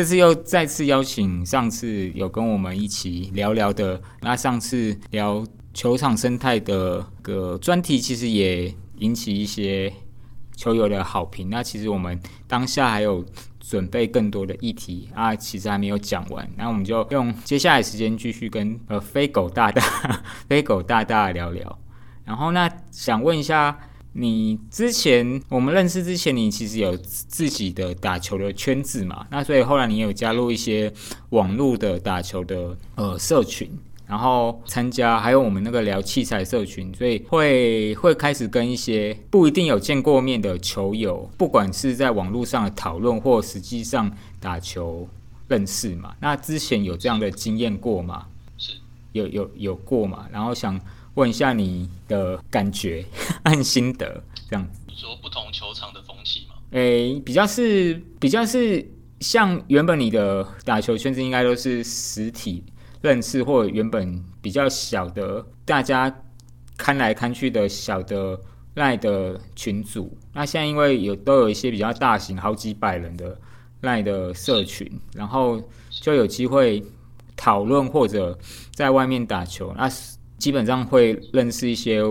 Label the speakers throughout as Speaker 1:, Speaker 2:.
Speaker 1: 这次又再次邀请上次有跟我们一起聊聊的，那上次聊球场生态的个专题，其实也引起一些球友的好评。那其实我们当下还有准备更多的议题啊，其实还没有讲完。那我们就用接下来时间继续跟呃飞狗大大、飞狗大大聊聊。然后那想问一下，你之前我们认识之前，你其实有自己的打球的圈子嘛？那所以后来你有加入一些网络的打球的呃社群。然后参加，还有我们那个聊器材社群，所以会会开始跟一些不一定有见过面的球友，不管是在网络上的讨论，或实际上打球认识嘛。那之前有这样的经验过吗？有有有过嘛？然后想问一下你的感觉 和心得，这样子。
Speaker 2: 你说不同球场的风气吗？
Speaker 1: 诶，比较是比较是像原本你的打球圈子应该都是实体。认识或原本比较小的，大家看来看去的小的赖的群组，那现在因为有都有一些比较大型好几百人的赖的社群，然后就有机会讨论或者在外面打球，那基本上会认识一些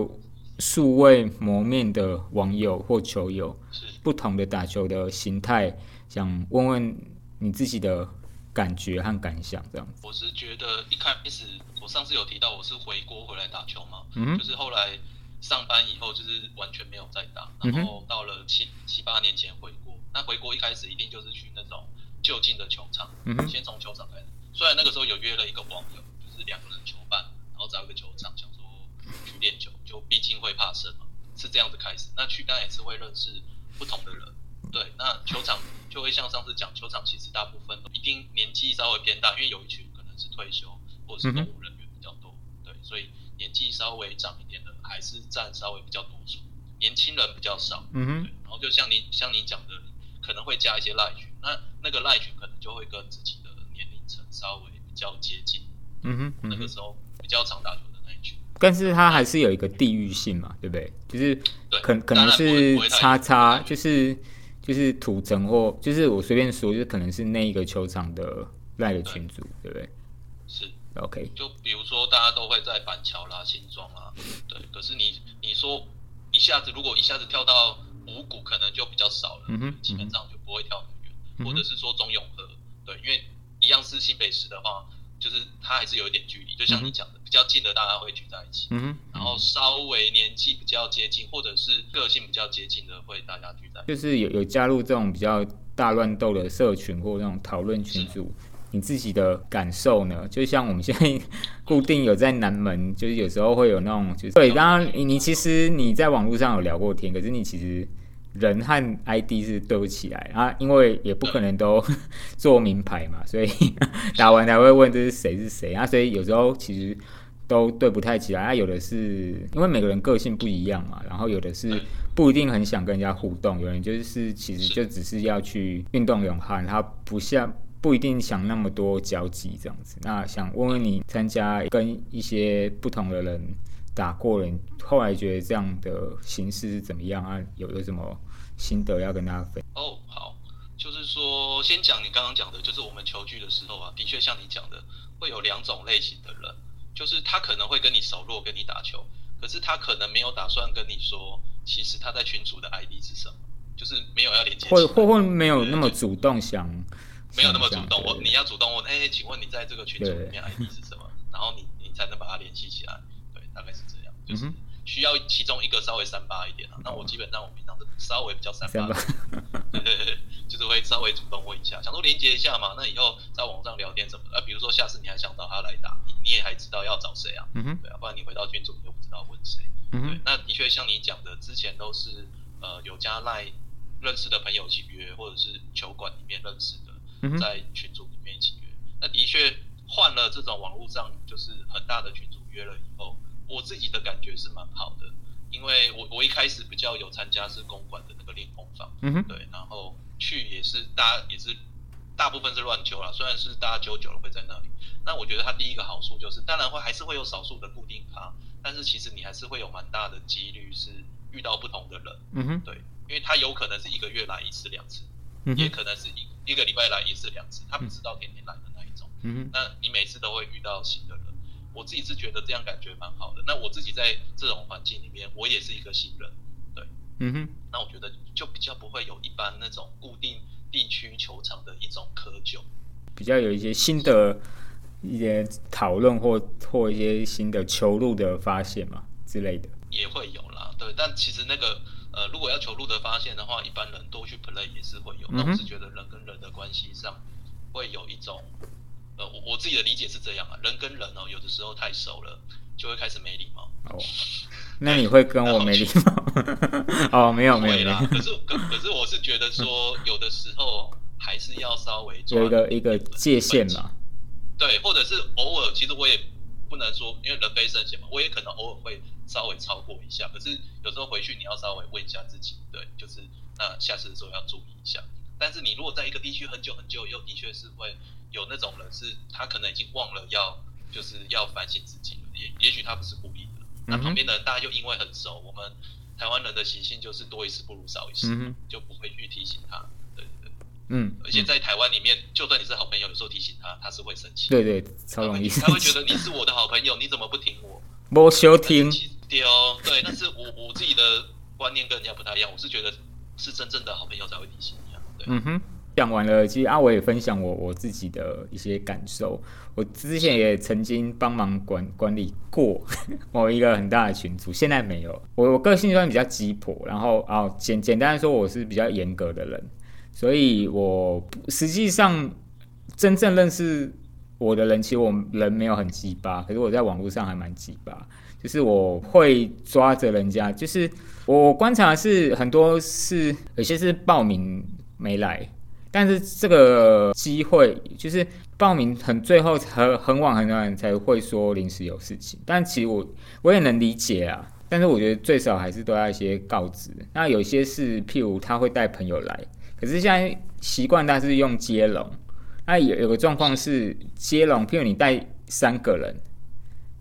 Speaker 1: 素未谋面的网友或球友，不同的打球的形态，想问问你自己的。感觉和感想这样子，
Speaker 2: 我是觉得一开始我上次有提到我是回国回来打球嘛，嗯，就是后来上班以后就是完全没有再打，然后到了七七八年前回国，那回国一开始一定就是去那种就近的球场，嗯先从球场开始。虽然那个时候有约了一个网友，就是两个人球伴，然后找一个球场，想说去练球，就毕竟会怕生嘛，是这样子开始。那去当然也是会认识不同的人。对，那球场就会像上次讲，球场其实大部分一定年纪稍微偏大，因为有一群可能是退休或者是公务人员比较多，对，所以年纪稍微长一点的还是占稍微比较多数，年轻人比较少。嗯哼。然后就像你像你讲的，可能会加一些赖群，那那个赖群可能就会跟自己的年龄层稍微比较接近。嗯哼。那个时候比较常打球的那一群。
Speaker 1: 但是他还是有一个地域性嘛，对不对？就是可可能是叉叉，就是。就是土城或就是我随便说，就是可能是那一个球场的那个群组，对不对？
Speaker 2: 是
Speaker 1: ，OK。
Speaker 2: 就比如说大家都会在板桥啦、新庄啦，对。可是你你说一下子如果一下子跳到五谷，可能就比较少了，嗯哼，基本上就不会跳很远。或者是说中永和，对，因为一样是新北市的话。就是他还是有一点距离，就像你讲的，比较近的大家会聚在一起，嗯然后稍微年纪比较接近或者是个性比较接近的会大家聚在，
Speaker 1: 就是有有加入这种比较大乱斗的社群或那种讨论群组，你自己的感受呢？就像我们现在固定有在南门，就是有时候会有那种，就是对，当然你你其实你在网络上有聊过天，可是你其实。人和 ID 是对不起来啊，因为也不可能都 做名牌嘛，所以 打完才会问这是谁是谁啊，所以有时候其实都对不太起来啊。有的是因为每个人个性不一样嘛，然后有的是不一定很想跟人家互动，有人就是其实就只是要去运动勇悍，他不像不一定想那么多交集这样子。那想问问你，参加跟一些不同的人。打过了，后来觉得这样的形式是怎么样啊？有有什么心得要跟大家分？
Speaker 2: 哦，好，就是说先讲你刚刚讲的，就是我们球具的时候啊，的确像你讲的，会有两种类型的人，就是他可能会跟你熟络，跟你打球，可是他可能没有打算跟你说，其实他在群组的 ID 是什么，就是没有要连接，
Speaker 1: 或或会没有那么主动想，
Speaker 2: 没有那么主动，我你要主动问，哎，请问你在这个群组里面 ID 是什么？然后你你才能把它联系起来。大概是这样，就是需要其中一个稍微三八一点啊。那我基本上我平常是稍微比较三八，对对对，就是会稍微主动问一下，想说连接一下嘛。那以后在网上聊天什么的，比如说下次你还想到他来打，你你也还知道要找谁啊？嗯哼，对啊，不然你回到群组你就不知道问谁。嗯对，那的确像你讲的，之前都是呃有加赖认识的朋友一起约，或者是球馆里面认识的，在群组里面一起约。那的确换了这种网络上就是很大的群组约了以后。我自己的感觉是蛮好的，因为我我一开始比较有参加是公馆的那个练功房，嗯哼，对，然后去也是大家也是大部分是乱揪啦，虽然是大家揪久了会在那里，那我觉得它第一个好处就是，当然会还是会有少数的固定咖，但是其实你还是会有蛮大的几率是遇到不同的人，嗯哼，对，因为他有可能是一个月来一次两次，也可能是一一个礼拜来一次两次，他不知道天天来的那一种。嗯那你每次都会遇到新的人，我自己是觉得这样感觉蛮好的。那我自己在这种环境里面，我也是一个新人，对，嗯哼。那我觉得就比较不会有一般那种固定地区球场的一种窠臼，
Speaker 1: 比较有一些新的一些讨论或或一些新的球路的发现嘛之类的，
Speaker 2: 也会有啦。对，但其实那个。呃，如果要求路的发现的话，一般人多去 play 也是会有。那我是觉得人跟人的关系上会有一种，呃，我我自己的理解是这样啊，人跟人哦，有的时候太熟了，就会开始没礼貌。哦，
Speaker 1: 那你会跟我没礼貌？哦，没有没有
Speaker 2: 啦。可是可可是我是觉得说，有的时候还是要稍微
Speaker 1: 有一个一个界限嘛。
Speaker 2: 对，或者是偶尔，其实我也。不能说，因为人非圣贤嘛，我也可能偶尔会稍微超过一下。可是有时候回去你要稍微问一下自己，对，就是那下次的时候要注意一下。但是你如果在一个地区很久很久，又的确是会有那种人是，他可能已经忘了要就是要反省自己了，也也许他不是故意的。那旁边的人大家就因为很熟，我们台湾人的习性就是多一事不如少一事，就不会去提醒他。对对嗯，而且在台湾里面，就算你是好朋友，有时候提醒他，他是会生气。
Speaker 1: 对对，超容易。
Speaker 2: 他会觉得你是我的好朋友，你怎么不听我？
Speaker 1: 不收听。
Speaker 2: 对哦，对，但是我我自己的观念跟人家不太一样，我是觉得是真正的好朋友才会提醒嗯哼。
Speaker 1: 讲完了，其实阿伟也分享我我自己的一些感受。我之前也曾经帮忙管管理过 某一个很大的群组，现在没有。我我个性算比较鸡婆，然后啊简简单说，我是比较严格的人。所以，我实际上真正认识我的人，其实我人没有很鸡巴，可是我在网络上还蛮鸡巴。就是我会抓着人家，就是我观察是很多是有些是报名没来，但是这个机会就是报名很最后很很晚很晚才会说临时有事情，但其实我我也能理解啊。但是我觉得最少还是都要一些告知。那有些是譬如他会带朋友来。可是现在习惯，他是用接龙。那有有个状况是接龙，譬如你带三个人，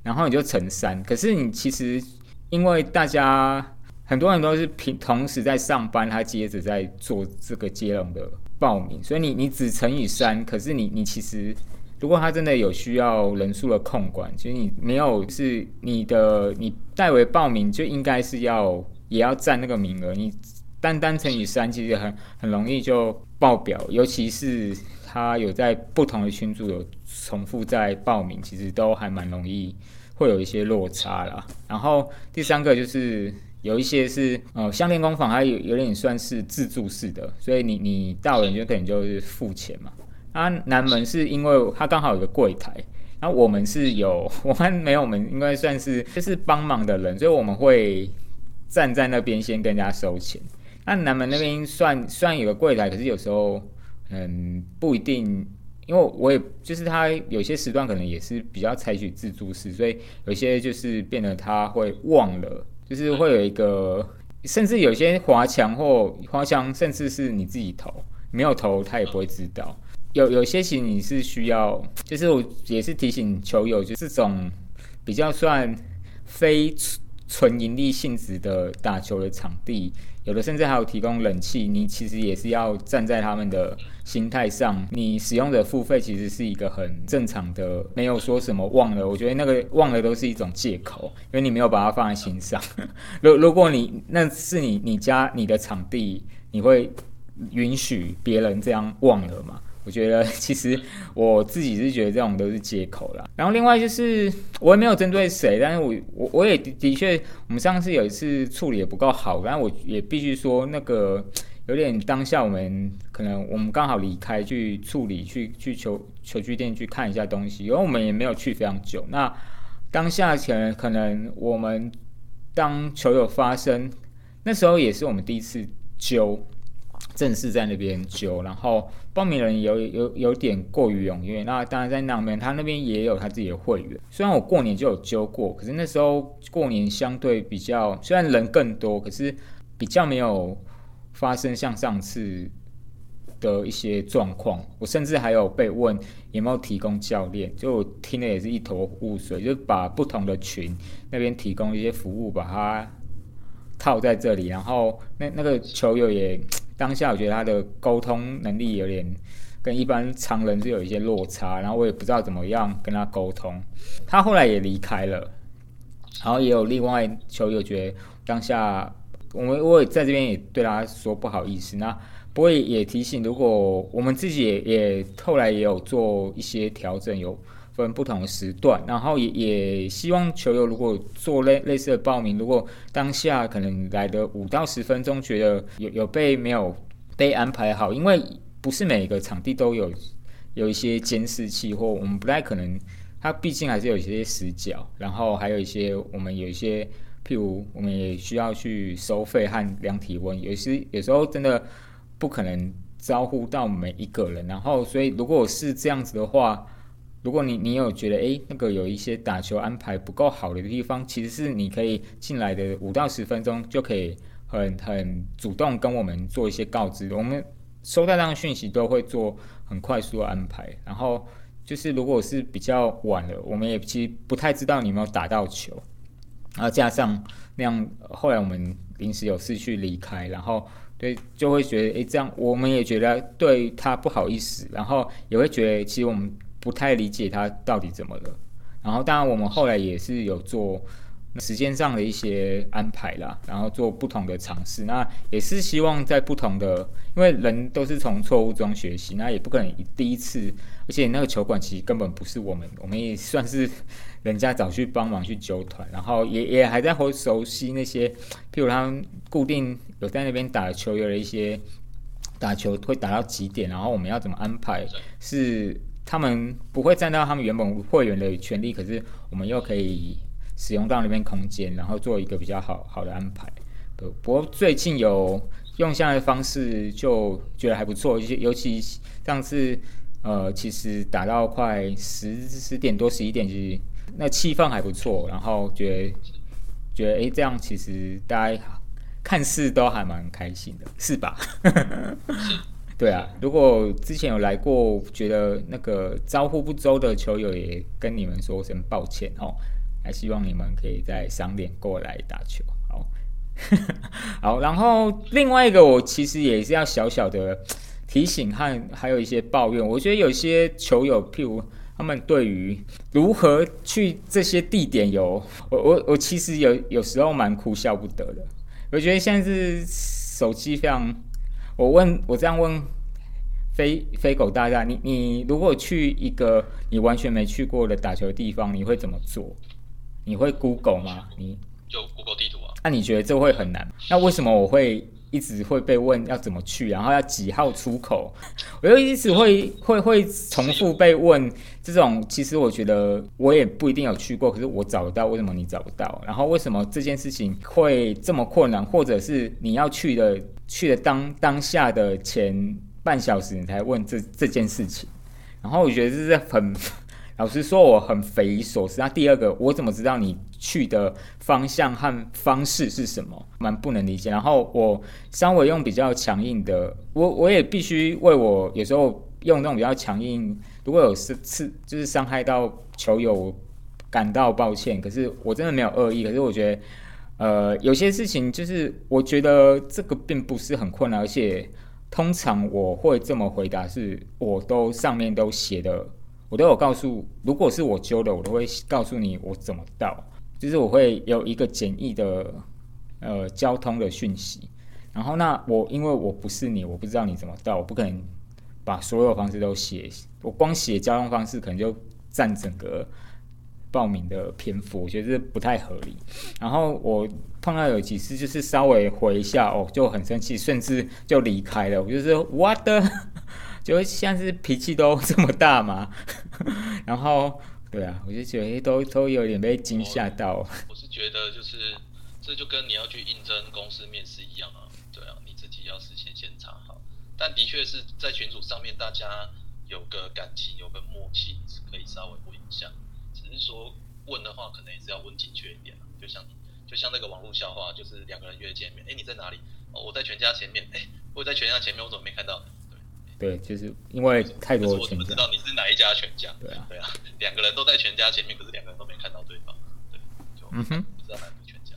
Speaker 1: 然后你就乘三。可是你其实因为大家很多人都是平同时在上班，他接着在做这个接龙的报名，所以你你只乘以三。可是你你其实如果他真的有需要人数的控管，其实你没有是你的你代为报名就应该是要也要占那个名额你。单单乘以三，其实很很容易就爆表，尤其是他有在不同的群组有重复在报名，其实都还蛮容易会有一些落差啦。然后第三个就是有一些是呃，相连工坊，它有有点算是自助式的，所以你你到人就可能就是付钱嘛。啊，南门是因为它刚好有个柜台，然后我们是有 我们没有，我们应该算是就是帮忙的人，所以我们会站在那边先跟人家收钱。那南门那边算算有个柜台，可是有时候嗯不一定，因为我也就是他有些时段可能也是比较采取自助式，所以有些就是变得他会忘了，就是会有一个，甚至有些滑墙或滑墙，甚至是你自己投没有投，他也不会知道。有有些其实你是需要，就是我也是提醒球友，就这种比较算非纯盈利性质的打球的场地。有的甚至还有提供冷气，你其实也是要站在他们的心态上，你使用的付费其实是一个很正常的，没有说什么忘了。我觉得那个忘了都是一种借口，因为你没有把它放在心上。如如果你那是你你家你的场地，你会允许别人这样忘了吗？我觉得其实我自己是觉得这种都是借口啦。然后另外就是我也没有针对谁，但是我我我也的确，我们上次有一次处理也不够好，但我也必须说那个有点当下我们可能我们刚好离开去处理去去球球具店去看一下东西，因为我们也没有去非常久。那当下前可能我们当球友发生那时候也是我们第一次揪。正式在那边揪，然后报名人有有有点过于踊跃。那当然在那边，他那边也有他自己的会员。虽然我过年就有揪过，可是那时候过年相对比较，虽然人更多，可是比较没有发生像上次的一些状况。我甚至还有被问有没有提供教练，就听的也是一头雾水，就把不同的群那边提供一些服务，把它套在这里。然后那那个球友也。当下我觉得他的沟通能力有点跟一般常人是有一些落差，然后我也不知道怎么样跟他沟通。他后来也离开了，然后也有另外球友觉得当下我们我也在这边也对他说不好意思。那不过也提醒，如果我们自己也也后来也有做一些调整，有。分不同的时段，然后也也希望球友如果做类类似的报名，如果当下可能来的五到十分钟，觉得有有被没有被安排好，因为不是每个场地都有有一些监视器，或我们不太可能，它毕竟还是有一些死角，然后还有一些我们有一些，譬如我们也需要去收费和量体温，有时有时候真的不可能招呼到每一个人，然后所以如果是这样子的话。如果你你有觉得诶那个有一些打球安排不够好的地方，其实是你可以进来的五到十分钟就可以很很主动跟我们做一些告知，我们收到这样讯息都会做很快速的安排。然后就是如果是比较晚了，我们也其实不太知道你有没有打到球，然后加上那样后来我们临时有事去离开，然后对就会觉得诶这样我们也觉得对他不好意思，然后也会觉得其实我们。不太理解他到底怎么了，然后当然我们后来也是有做时间上的一些安排啦，然后做不同的尝试，那也是希望在不同的，因为人都是从错误中学习，那也不可能第一次，而且那个球馆其实根本不是我们，我们也算是人家找去帮忙去纠团，然后也也还在会熟悉那些，譬如他们固定有在那边打球有的一些打球会打到几点，然后我们要怎么安排是。他们不会占到他们原本会员的权利，可是我们又可以使用到那边空间，然后做一个比较好好的安排。不不过最近有用这样的方式，就觉得还不错。尤其上次呃，其实打到快十十点多、十一点，其实那气氛还不错。然后觉得觉得哎，这样其实大家看似都还蛮开心的，是吧？对啊，如果之前有来过，觉得那个招呼不周的球友，也跟你们说声抱歉哦。还希望你们可以再赏脸过来打球。好，好，然后另外一个，我其实也是要小小的提醒和还有一些抱怨。我觉得有些球友，譬如他们对于如何去这些地点，有我我我其实有有时候蛮哭笑不得的。我觉得现在是手机非常。我问我这样问飞飞狗大大，你你如果去一个你完全没去过的打球的地方，你会怎么做？你会 Google 吗？你
Speaker 2: 就 Google 地图啊？
Speaker 1: 那你觉得这会很难？那为什么我会一直会被问要怎么去，然后要几号出口？我就一直会会会重复被问这种。其实我觉得我也不一定有去过，可是我找得到，为什么你找不到？然后为什么这件事情会这么困难？或者是你要去的？去的当当下的前半小时，你才问这这件事情，然后我觉得这是很，老实说我很匪夷所思。那第二个，我怎么知道你去的方向和方式是什么？蛮不能理解。然后我稍微用比较强硬的，我我也必须为我有时候用那种比较强硬，如果有是次就是伤害到球友感到抱歉。可是我真的没有恶意，可是我觉得。呃，有些事情就是我觉得这个并不是很困难，而且通常我会这么回答，是我都上面都写的，我都有告诉，如果是我揪的，我都会告诉你我怎么到，就是我会有一个简易的呃交通的讯息，然后那我因为我不是你，我不知道你怎么到，我不可能把所有方式都写，我光写交通方式可能就占整个。报名的篇幅，我觉得这不太合理。然后我碰到有几次，就是稍微回一下哦，就很生气，甚至就离开了。我就是我的，就像是脾气都这么大嘛。然后，对啊，我就觉得都都有点被惊吓到。
Speaker 2: 我是觉得就是这就跟你要去应征公司面试一样啊，对啊，你自己要事先先查好。但的确是在群组上面，大家有个感情，有个默契，是可以稍微问一下。只是说问的话，可能也是要问精确一点就像就像那个网络笑话，就是两个人约见面，哎，你在哪里？哦，我在全家前面。哎，我在全家前面，我怎么没看到？
Speaker 1: 对，就是因为太多
Speaker 2: 我怎么知道你是哪一家全家？
Speaker 1: 对啊，
Speaker 2: 对啊，两个人都在全家前面，可是两个人都没看到对方。对，就嗯哼，不知道哪个全家。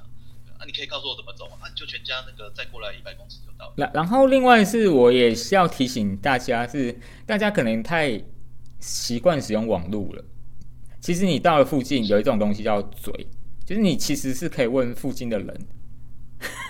Speaker 2: 啊，你可以告诉我怎么走啊，你就全家那个再过来一百公尺就到了。
Speaker 1: 然然后另外是我也是要提醒大家，是大家可能太习惯使用网络了。其实你到了附近有一种东西叫嘴，就是你其实是可以问附近的人。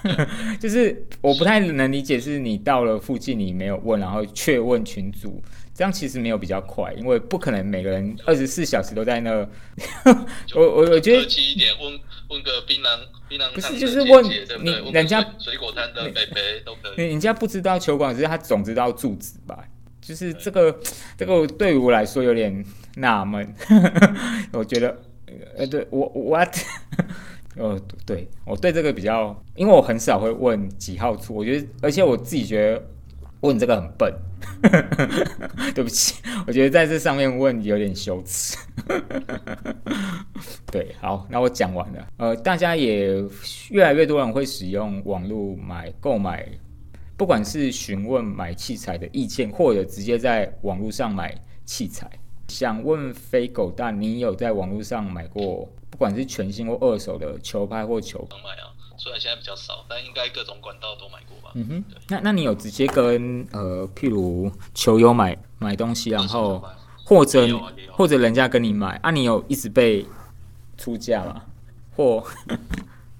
Speaker 1: 就是我不太能理解，是你到了附近你没有问，然后却问群主，这样其实没有比较快，因为不可能每个人二十四小时都在那。我我我觉得
Speaker 2: 客气一点，问问个槟榔槟榔
Speaker 1: 不是就是问
Speaker 2: 你
Speaker 1: 人家
Speaker 2: 水果摊的北北都可以，
Speaker 1: 人家不知道球馆，只是他总知道住址吧？就是这个这个对于我来说有点纳闷，我觉得呃对我我。呃，对我对这个比较，因为我很少会问几号出，我觉得，而且我自己觉得问这个很笨，对不起，我觉得在这上面问有点羞耻。对，好，那我讲完了。呃，大家也越来越多人会使用网络买购买，不管是询问买器材的意见，或者直接在网络上买器材。想问飞狗蛋，你有在网络上买过？不管是全新或二手的球拍或球，
Speaker 2: 能买啊。虽然现在比较少，但应该各种管道都买过吧。
Speaker 1: 嗯哼，那那你有直接跟呃，譬如球友买买东西，然后或者或者人家跟你买啊？你有一直被出价吗？或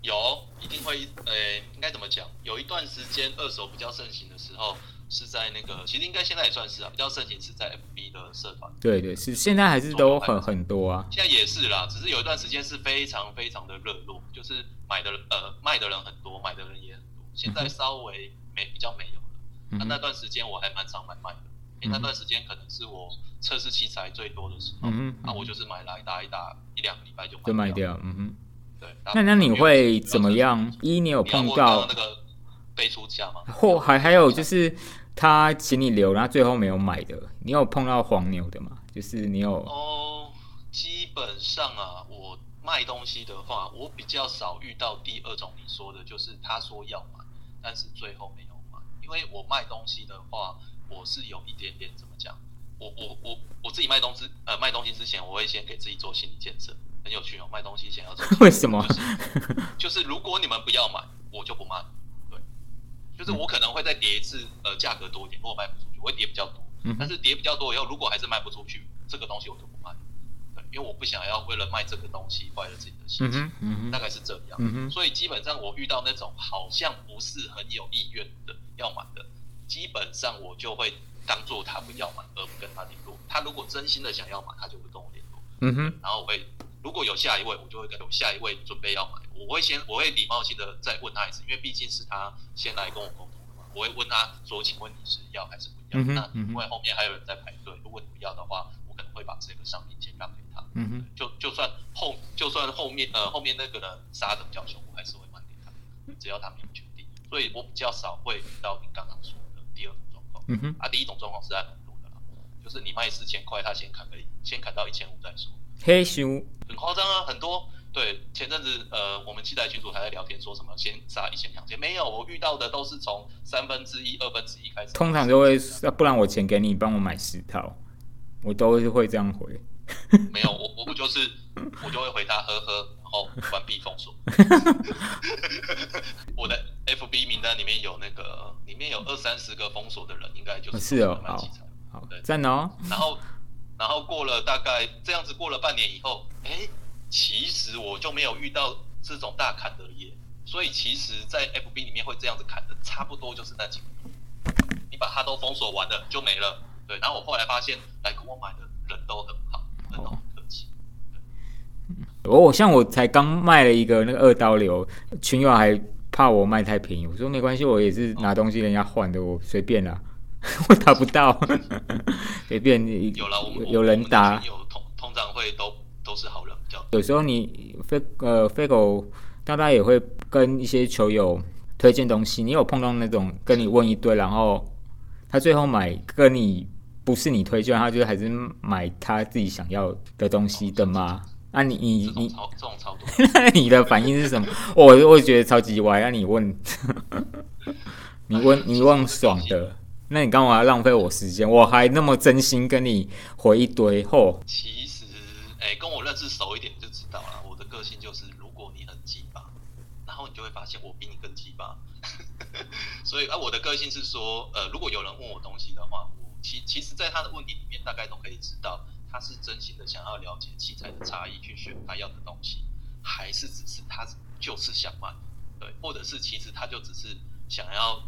Speaker 2: 有，一定会。呃，应该怎么讲？有一段时间二手比较盛行的时候。是在那个，其实应该现在也算是啊，比较盛行是在 FB 的社团。
Speaker 1: 对对，是现在还是都很很多啊。
Speaker 2: 现在也是啦，只是有一段时间是非常非常的热络，就是买的呃卖的人很多，买的人也很多。现在稍微没比较没有了。那那段时间我还蛮常买卖的，因为那段时间可能是我测试器材最多的时候。嗯那我就是买来打一打，一两个礼拜就
Speaker 1: 就卖掉。嗯哼。
Speaker 2: 对。
Speaker 1: 那那你会怎么样？一，你有碰到
Speaker 2: 那个背出价吗？
Speaker 1: 或还还有就是。他请你留，然后最后没有买的，你有碰到黄牛的吗？就是你有
Speaker 2: 哦，基本上啊，我卖东西的话，我比较少遇到第二种你说的，就是他说要买，但是最后没有买。因为我卖东西的话，我是有一点点怎么讲，我我我我自己卖东西，呃，卖东西之前我会先给自己做心理建设，很有趣哦。卖东西前要做，
Speaker 1: 为什么？
Speaker 2: 就是如果你们不要买，我就不卖。就是我可能会再叠一次，呃，价格多一点，如果卖不出去，我会叠比较多。嗯。但是叠比较多以后，如果还是卖不出去，这个东西我就不卖。对，因为我不想要为了卖这个东西坏了自己的心情。嗯嗯。大概是这样。嗯所以基本上我遇到那种好像不是很有意愿的要买的，基本上我就会当做他不要买，而不跟他联络。他如果真心的想要买，他就会跟我联络。嗯哼。然后我会。如果有下一位，我就会跟有下一位准备要买。我会先，我会礼貌性的再问他一次，因为毕竟是他先来跟我沟通的嘛。我会问他说：“请问你是要还是不要？”那因为后面还有人在排队，如果你不要的话，我可能会把这个商品先让给他。嗯哼，就就算后就算后面呃后面那个人杀的比较凶，我还是会卖给他，只要他没有决定。所以我比较少会遇到你刚刚说的第二种状况。嗯哼，啊，第一种状况是在很多的啦，就是你卖四千块，他先砍个先砍到一千五再说。很夸张啊，很多对前阵子呃，我们期待群主还在聊天，说什么先杀一千两千，没有，我遇到的都是从三分之一、二分之一开始。
Speaker 1: 通常就会，不然我钱给你，帮我买十套，我都是会这样回。
Speaker 2: 没有，我我不就是我就会回他呵呵，然后关闭封锁。我的 FB 名单里面有那个，里面有二三十个封锁的人，应该就是
Speaker 1: 是哦，好，好，赞哦。
Speaker 2: 然后。然后过了大概这样子过了半年以后，哎，其实我就没有遇到这种大砍的耶。所以其实，在 FB 里面会这样子砍的，差不多就是那几个。你把它都封锁完了就没了。对，然后我后来发现，来跟我买的人都很好，很客气。
Speaker 1: 我像我才刚卖了一个那个二刀流，群友还怕我卖太便宜，我说没关系，我也是拿东西人家换的，我随便啦。我打不到，随便
Speaker 2: 有了，
Speaker 1: 有人打，
Speaker 2: 有通通常会都都是好人比较。
Speaker 1: 有时候你飞呃飞狗大概也会跟一些球友推荐东西，你有碰到那种跟你问一堆，然后他最后买跟你不是你推荐，他就还是买他自己想要的东西的吗？那，你你你
Speaker 2: 这种操作，
Speaker 1: 那你的反应是什么？我我觉得超级歪。那你问，你问你问爽的。那你干嘛要浪费我时间？我还那么真心跟你回一堆后。
Speaker 2: 其实，哎，跟我认识熟一点就知道了。我的个性就是，如果你很鸡巴，然后你就会发现我比你更鸡巴。所以啊，我的个性是说，呃，如果有人问我东西的话，我其其实，在他的问题里面，大概都可以知道他是真心的想要了解器材的差异，去选他要的东西，还是只是他就是想买，对，或者是其实他就只是想要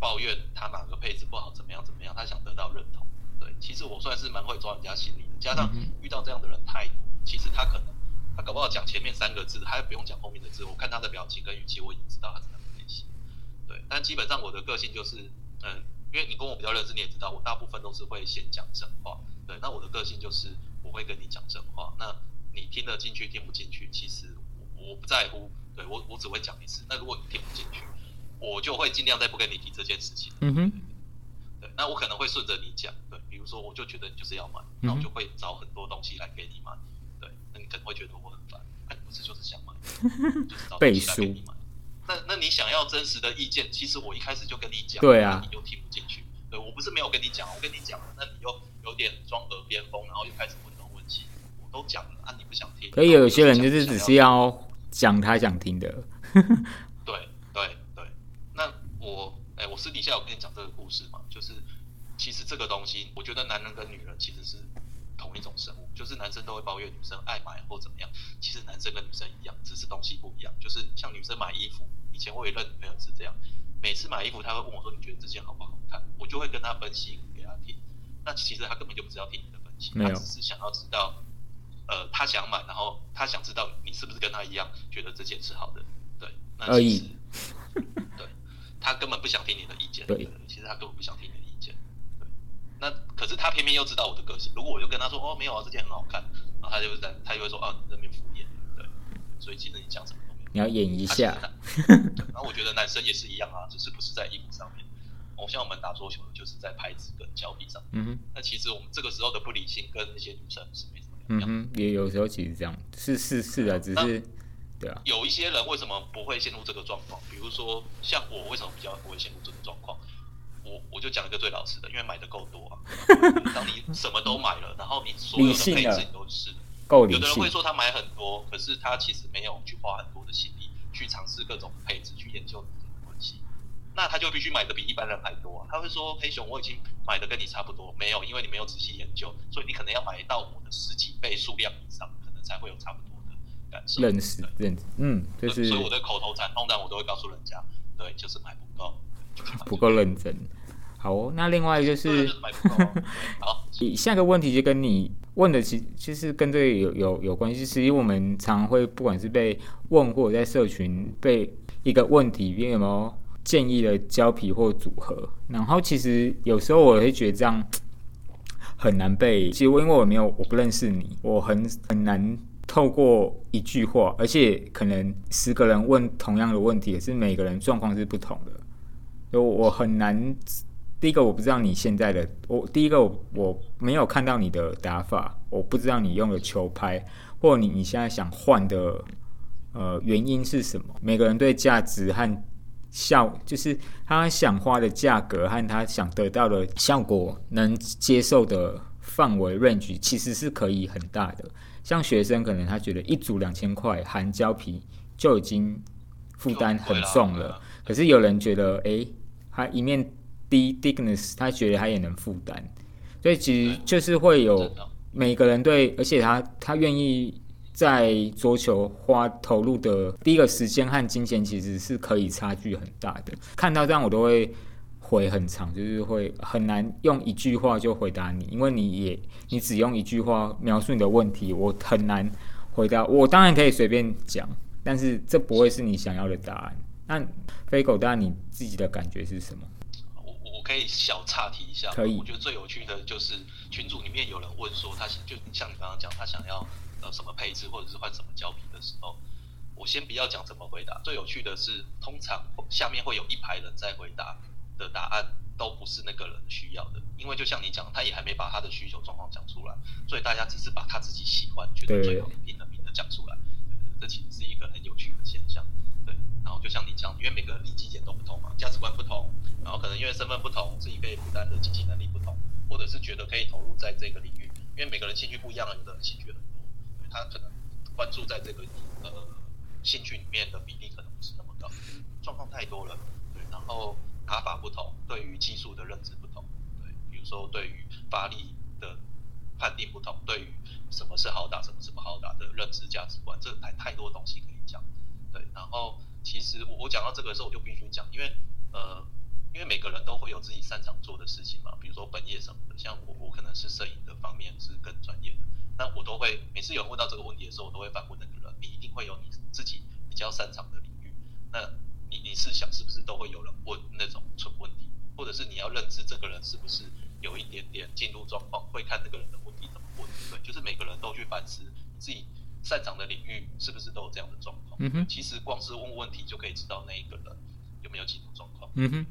Speaker 2: 抱怨他哪个配置不好，怎么样怎么样，他想得到认同。对，其实我算是蛮会抓人家心理的，加上遇到这样的人太多，其实他可能他搞不好讲前面三个字，他也不用讲后面的字，我看他的表情跟语气，我已经知道他是哪个类型。对，但基本上我的个性就是，嗯，因为你跟我比较认识，你也知道，我大部分都是会先讲真话。对，那我的个性就是我会跟你讲真话，那你听得进去听不进去，其实我不在乎。对我我只会讲一次，那如果你听不进去，我就会尽量再不跟你提这件事情。嗯哼。对，那我可能会顺着你讲，对，比如说我就觉得你就是要买，那我就会找很多东西来给你买，对，那你可能会觉得我很烦，那你不是就是想买，就是找东西来给你买。那那你想要真实的意见，其实我一开始就跟你讲，
Speaker 1: 对啊，
Speaker 2: 你又听不进去，对我不是没有跟你讲，我跟你讲了，那你又有点装耳边风，然后又开始问东问西，我都讲了，啊，你不想听。
Speaker 1: 可以有些人就是只是要讲他想听的。
Speaker 2: 哎，我私底下有跟你讲这个故事嘛，就是其实这个东西，我觉得男人跟女人其实是同一种生物，就是男生都会抱怨女生爱买或怎么样，其实男生跟女生一样，只是东西不一样。就是像女生买衣服，以前我也认女朋友是这样，每次买衣服，他会问我说：“你觉得这件好不好看？”我就会跟他分析给他听。那其实他根本就不是要听你的分析，他只是想要知道，呃，他想买，然后他想知道你是不是跟他一样觉得这件是好的。对，那其实对。他根本不想听你的意见，对，其实他根本不想听你的意见，对。那可是他偏偏又知道我的个性，如果我就跟他说哦没有啊，这件很好看，然后他就在他就会说啊你这边敷衍，对。所以其实你讲什么都没有，
Speaker 1: 你要演一下。
Speaker 2: 然后我觉得男生也是一样啊，只是不是在衣服上面。我像我们打桌球就是在拍子跟胶皮上。嗯哼。那其实我们这个时候的不理性跟那些女生是没什么两样。嗯
Speaker 1: 哼，也有时候其实这样，是是是的，只是。
Speaker 2: 有一些人为什么不会陷入这个状况？比如说像我，为什么比较不会陷入这个状况？我我就讲一个最老实的，因为买的够多啊。当你什么都买了，然后你所有的配置你都试了，
Speaker 1: 够
Speaker 2: 有的人会说他买很多，可是他其实没有去花很多的心力去尝试各种配置，去研究这个关系。那他就必须买的比一般人还多啊。他会说：“黑熊，我已经买的跟你差不多。”没有，因为你没有仔细研究，所以你可能要买到我的十几倍数量以上，可能才会有差不多。
Speaker 1: 认识，认识，嗯，就是，
Speaker 2: 所以我的口头禅，通常我都会告诉人家，对，就是买不够，
Speaker 1: 不够认真。好哦，那另外就是，
Speaker 2: 好，
Speaker 1: 下个问题就跟你问的，其其实跟这个有有有关系，是因为我们常会不管是被问或者在社群被一个问题，有没有建议的胶皮或组合，然后其实有时候我会觉得这样很难被，其实因为我没有我不认识你，我很很难。透过一句话，而且可能十个人问同样的问题，也是每个人状况是不同的。我我很难，第一个我不知道你现在的，我第一个我没有看到你的打法，我不知道你用的球拍，或你你现在想换的呃原因是什么？每个人对价值和效，就是他想花的价格和他想得到的效果，能接受的范围 range 其实是可以很大的。像学生可能他觉得一组两千块含胶皮就已经负担很重了，可是有人觉得哎，他一面低 thickness，他觉得他也能负担，所以其实就是会有每个人对，而且他他愿意在桌球花投入的第一个时间和金钱其实是可以差距很大的。看到这样我都会。回很长，就是会很难用一句话就回答你，因为你也你只用一句话描述你的问题，我很难回答。我当然可以随便讲，但是这不会是你想要的答案。那飞狗，当然你自己的感觉是什么？
Speaker 2: 我我可以小岔题一下，
Speaker 1: 可以。
Speaker 2: 我觉得最有趣的就是群组里面有人问说，他就像你刚刚讲，他想要呃什么配置或者是换什么胶皮的时候，我先不要讲怎么回答。最有趣的是，通常下面会有一排人在回答。的答案都不是那个人需要的，因为就像你讲，他也还没把他的需求状况讲出来，所以大家只是把他自己喜欢、觉得最好听的名的讲出来。这其实是一个很有趣的现象。对，然后就像你讲，因为每个人立基点都不同嘛，价值观不同，然后可能因为身份不同，自己可以负担的经济能力不同，或者是觉得可以投入在这个领域，因为每个人兴趣不一样，有的人兴趣很多，他可能关注在这个呃兴趣里面的比例可能不是那么高，状况太多了。对，然后打法不同，对于技术的认知不同，对，比如说对于发力的判定不同，对于什么是好打，什么是不好打的认知价值观，这太太多东西可以讲。对，然后其实我我讲到这个的时候，我就必须讲，因为呃，因为每个人都会有自己擅长做的事情嘛，比如说本业什么的，像我我可能是摄影的方面是更专业的。那我都会每次有问到这个问题的时候，我都会反问那个人：你一定会有你自己比较擅长的领域。那你你试想，是不是都会有人问那种蠢问题？或者是你要认知这个人是不是有一点点进入状况，会看这个人的问题怎么问？对，就是每个人都去反思自己擅长的领域是不是都有这样的状况。嗯哼。其实光是问问题就可以知道那一个人有没有进入状况。嗯哼。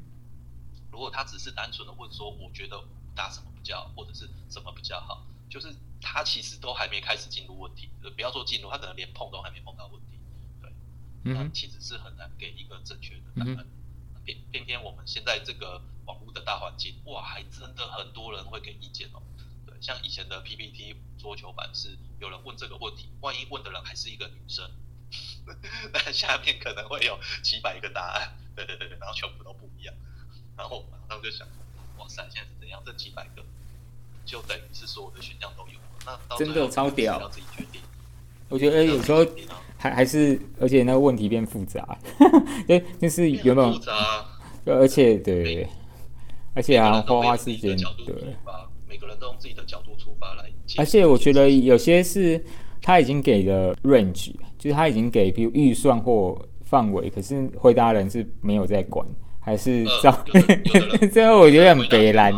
Speaker 2: 如果他只是单纯的问说，我觉得打什么比较好，或者是什么比较好？就是他其实都还没开始进入问题，不要说进入，他可能连碰都还没碰到问题，对，那其实是很难给一个正确的答案。偏偏偏我们现在这个网络的大环境，哇，还真的很多人会给意见哦。对，像以前的 PPT 桌球版是有人问这个问题，万一问的人还是一个女生，那 下面可能会有几百个答案，对对对对，然后全部都不一样，然后马上就想，哇塞，现在是怎样？这几百个。就等于是所有的选项都有，那
Speaker 1: 真的超屌。
Speaker 2: 要自己决定。
Speaker 1: 我觉得有时候还还是，而且那个问题变复杂。对，就是原本
Speaker 2: 复杂，
Speaker 1: 而且对，而且还花花世界。对，
Speaker 2: 每个人都用自己的角度出发来。
Speaker 1: 而且我觉得有些是他已经给了 range，就是他已经给比如预算或范围，可是回答人是没有在管。还是照，最后 我觉得很悲蓝。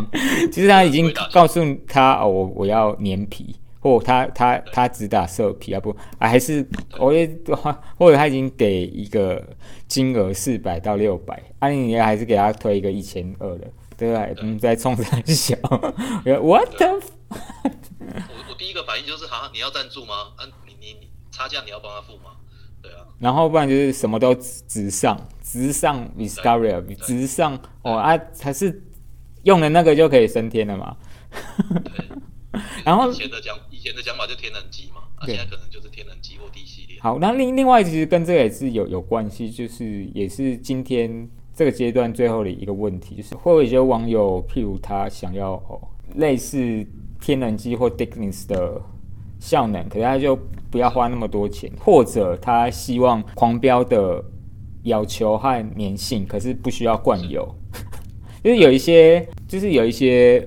Speaker 1: 其实他已经告诉他哦，我我要粘皮，或他他他只打色皮啊不，啊还是我也或者他已经给一个金额四百到六百，啊你还是给他推一个一千二的，对不对？嗯，在冲上小，what the？
Speaker 2: 我我第一个反应就是好，你要赞助吗？嗯，你你你差价你要帮他付吗？对啊。
Speaker 1: 然后不然就是什么都直上。直上 Viscaria，直上哦啊，还是用了那个就可以升天了嘛？
Speaker 2: 然后以前的讲以前的讲法就天能机嘛，现在可能就是天能机或 D 系列。
Speaker 1: 好，那另另外其实跟这个也是有有关系，就是也是今天这个阶段最后的一个问题，就是会有一些网友，譬如他想要哦类似天能机或 Dickness 的效能，可是他就不要花那么多钱，或者他希望狂飙的。要求和粘性，可是不需要灌油，就是有一些，就是有一些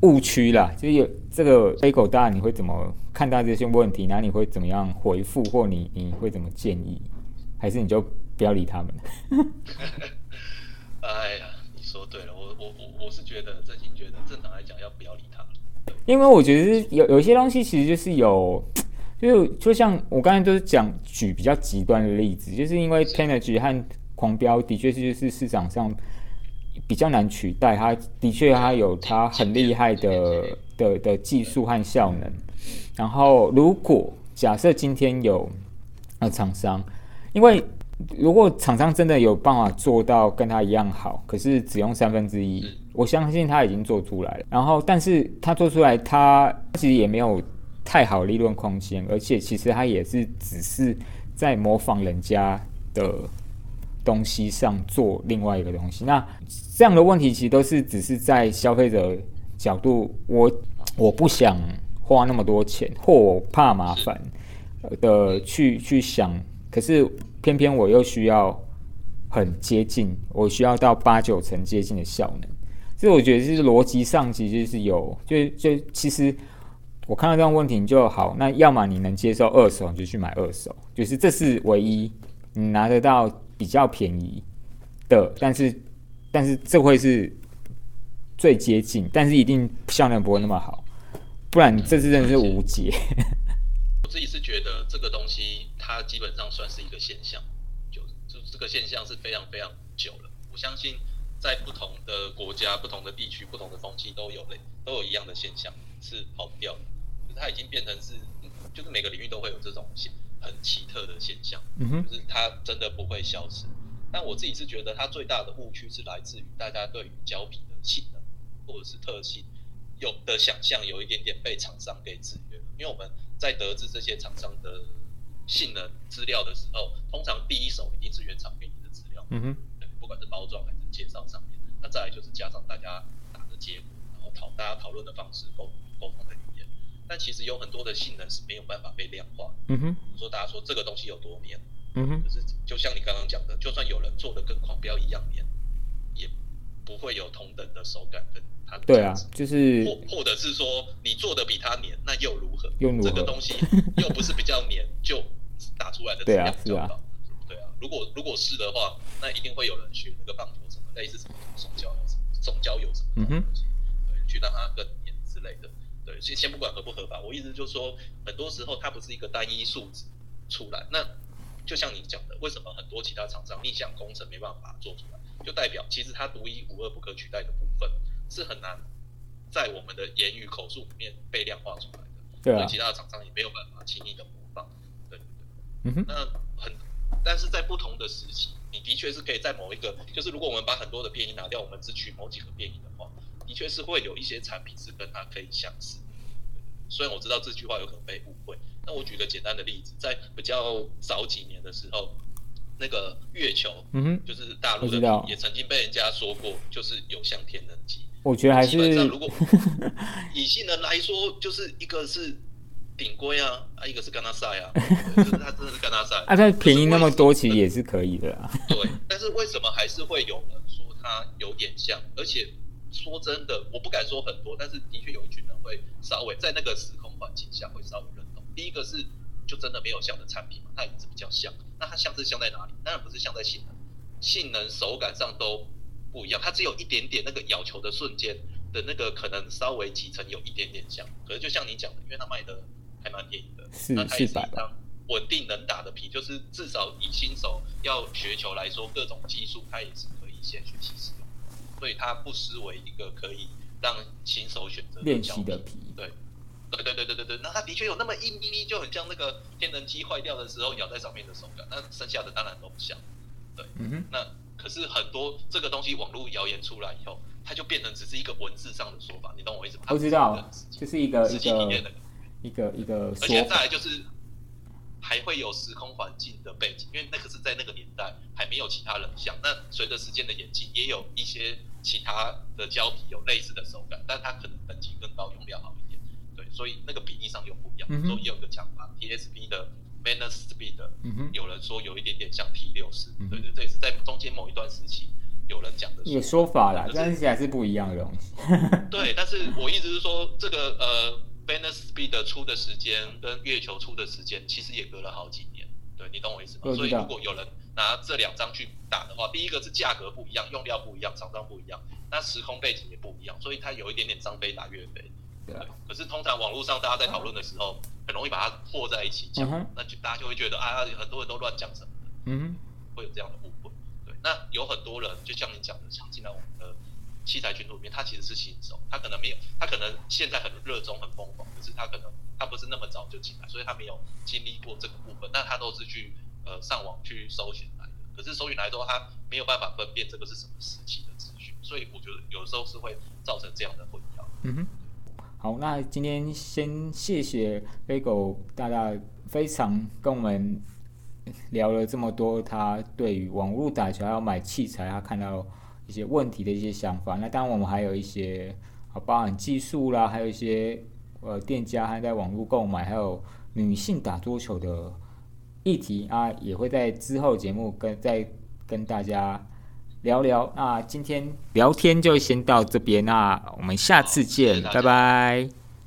Speaker 1: 误区啦。就是有这个杯狗大，你会怎么看待这些问题？那你会怎么样回复，或你你会怎么建议？还是你就不要理他们？
Speaker 2: 哎呀，你说对了，我我我我是觉得，真心觉得，正常来讲要不要理他们。
Speaker 1: 因为我觉得有有一些东西其实就是有。就就像我刚才都是讲举比较极端的例子，就是因为 p e n e g y 和狂飙的确是就是市场上比较难取代，它的确它有它很厉害的的的技术和效能。然后如果假设今天有呃厂商，因为如果厂商真的有办法做到跟他一样好，可是只用三分之一，我相信他已经做出来了。然后但是他做出来，他其实也没有。太好利润空间，而且其实他也是只是在模仿人家的东西上做另外一个东西。那这样的问题其实都是只是在消费者角度，我我不想花那么多钱，或我怕麻烦的去去想。可是偏偏我又需要很接近，我需要到八九成接近的效能。所以我觉得是逻辑上其实是有，就就其实。我看到这样问题就好，那要么你能接受二手，你就去买二手，就是这是唯一你拿得到比较便宜的，但是但是这会是最接近，但是一定效量不会那么好，不然这次真的是无解。
Speaker 2: 我自己是觉得这个东西它基本上算是一个现象，就就这个现象是非常非常久了。我相信在不同的国家、不同的地区、不同的风气都有类都有一样的现象是跑不掉的。它已经变成是，就是每个领域都会有这种现很奇特的现象，就是它真的不会消失。但我自己是觉得，它最大的误区是来自于大家对于胶皮的性能或者是特性有的想象有一点点被厂商给制约。了。因为我们在得知这些厂商的性能资料的时候，通常第一手一定是原厂给你的资料，
Speaker 1: 嗯哼，
Speaker 2: 对，不管是包装还是介绍上面，那再来就是加上大家打的结果，然后讨大家讨论的方式沟沟通的语言，但其实有很多的性能是没有办法被量化，
Speaker 1: 嗯哼，比如
Speaker 2: 说大家说这个东西有多黏，
Speaker 1: 嗯哼，
Speaker 2: 可是就像你刚刚讲的，就算有人做的跟狂飙一样黏，也不会有同等的手感跟它的
Speaker 1: 对啊，就是
Speaker 2: 或或者是说你做的比它黏，那又如何？
Speaker 1: 又如何
Speaker 2: 这个东西 又不是比较黏就打出来的质
Speaker 1: 对啊
Speaker 2: 量比较
Speaker 1: 是啊，
Speaker 2: 对啊。如果如果是的话，那一定会有人学那个棒球什么类似什么松胶有什么松胶有什么东西，对，去让它更黏之类的。对，先先不管合不合法，我意思就是说，很多时候它不是一个单一数值出来。那就像你讲的，为什么很多其他厂商逆向工程没办法把它做出来？就代表其实它独一无二、不可取代的部分是很难在我们的言语口述里面被量化出来的。
Speaker 1: 对啊
Speaker 2: 所以其他的厂商也没有办法轻易的模仿。对对对。
Speaker 1: 嗯哼，
Speaker 2: 那很，但是在不同的时期，你的确是可以在某一个，就是如果我们把很多的变异拿掉，我们只取某几个变异的话，的确是会有一些产品是跟它可以相似。虽然我知道这句话有可能被误会，那我举个简单的例子，在比较早几年的时候，那个月球，
Speaker 1: 嗯哼，
Speaker 2: 就是大陆的也曾经被人家说过，就是有像天能机。
Speaker 1: 我觉得还
Speaker 2: 基本上，
Speaker 1: 是
Speaker 2: 如果 以性能来说，就是一个是顶规啊，啊，一个是干纳赛啊，就是它真的是干纳赛。
Speaker 1: 啊，它便宜那么多，其实也是可以的啊。
Speaker 2: 对，但是为什么还是会有人说它有点像？而且说真的，我不敢说很多，但是的确有一群人会稍微在那个时空环境下会稍微。第一个是就真的没有像的产品嘛，它也是比较像。那它像是像在哪里？当然不是像在性能，性能、手感上都不一样。它只有一点点那个咬球的瞬间的那个可能稍微几层有一点点像。可是就像你讲的，因为它卖的还蛮便宜的，
Speaker 1: 是
Speaker 2: 那它也是一张稳定能打的皮，就是至少以新手要学球来说，各种技术它也是可以先学习使用，所以它不失为一个可以让新手选择
Speaker 1: 练习的皮，
Speaker 2: 对，对对对对对对，那它的确有那么一咪咪，就很像那个天能机坏掉的时候咬在上面的手感，那剩下的当然都不像。
Speaker 1: 对嗯哼，
Speaker 2: 那可是很多这个东西网络谣言出来以后，它就变成只是一个文字上的说法，你懂我意思吗？
Speaker 1: 我知道就是一个
Speaker 2: 实
Speaker 1: 一个
Speaker 2: 际体验的，
Speaker 1: 一个一个
Speaker 2: 而且，再来就是还会有时空环境的背景，因为那个是在那个年代还没有其他人像。那随着时间的演进，也有一些其他的胶皮有类似的手感，但它可能等级更高，用料好一点。对，所以那个比例上又不一样。所以也有个讲法，TSP 的 Venus Speed，
Speaker 1: 嗯哼，
Speaker 2: 有人说有一点点像 T 六十
Speaker 1: 嗯哼，
Speaker 2: 对对，这也是在中间某一段时期有人讲的
Speaker 1: 一个
Speaker 2: 说
Speaker 1: 说法啦但是还是不一样的东西。
Speaker 2: 对，但是我意思是说，这个呃，Venus Speed 出的时间跟月球出的时间其实也隔了好几年，对你懂我意思吗？所以如果有人拿这两张去打的话，第一个是价格不一样，用料不一样，厂商不一样，那时空背景也不一样，所以它有一点点张飞打岳飞。可是通常网络上大家在讨论的时候，很容易把它和在一起讲，
Speaker 1: 嗯
Speaker 2: 那就大家就会觉得啊，很多人都乱讲什么的。
Speaker 1: 嗯
Speaker 2: 会有这样的误会。对，那有很多人就像你讲的，像进来我们的器材群组里面，他其实是新手，他可能没有，他可能现在很热衷、很疯狂，可是他可能他不是那么早就进来，所以他没有经历过这个部分。那他都是去呃上网去搜寻来的，可是搜寻来之后，他没有办法分辨这个是什么时期的资讯，所以我觉得有时候是会造成这样的混淆。
Speaker 1: 嗯哼。好，那今天先谢谢飞狗大大非常跟我们聊了这么多，他对于网络打球还要买器材，他看到一些问题的一些想法。那当然我们还有一些啊，包含技术啦，还有一些呃店家还在网络购买，还有女性打桌球的议题啊，也会在之后节目跟再跟大家聊聊。那今天聊天就先到这边，那我们下次见，拜拜。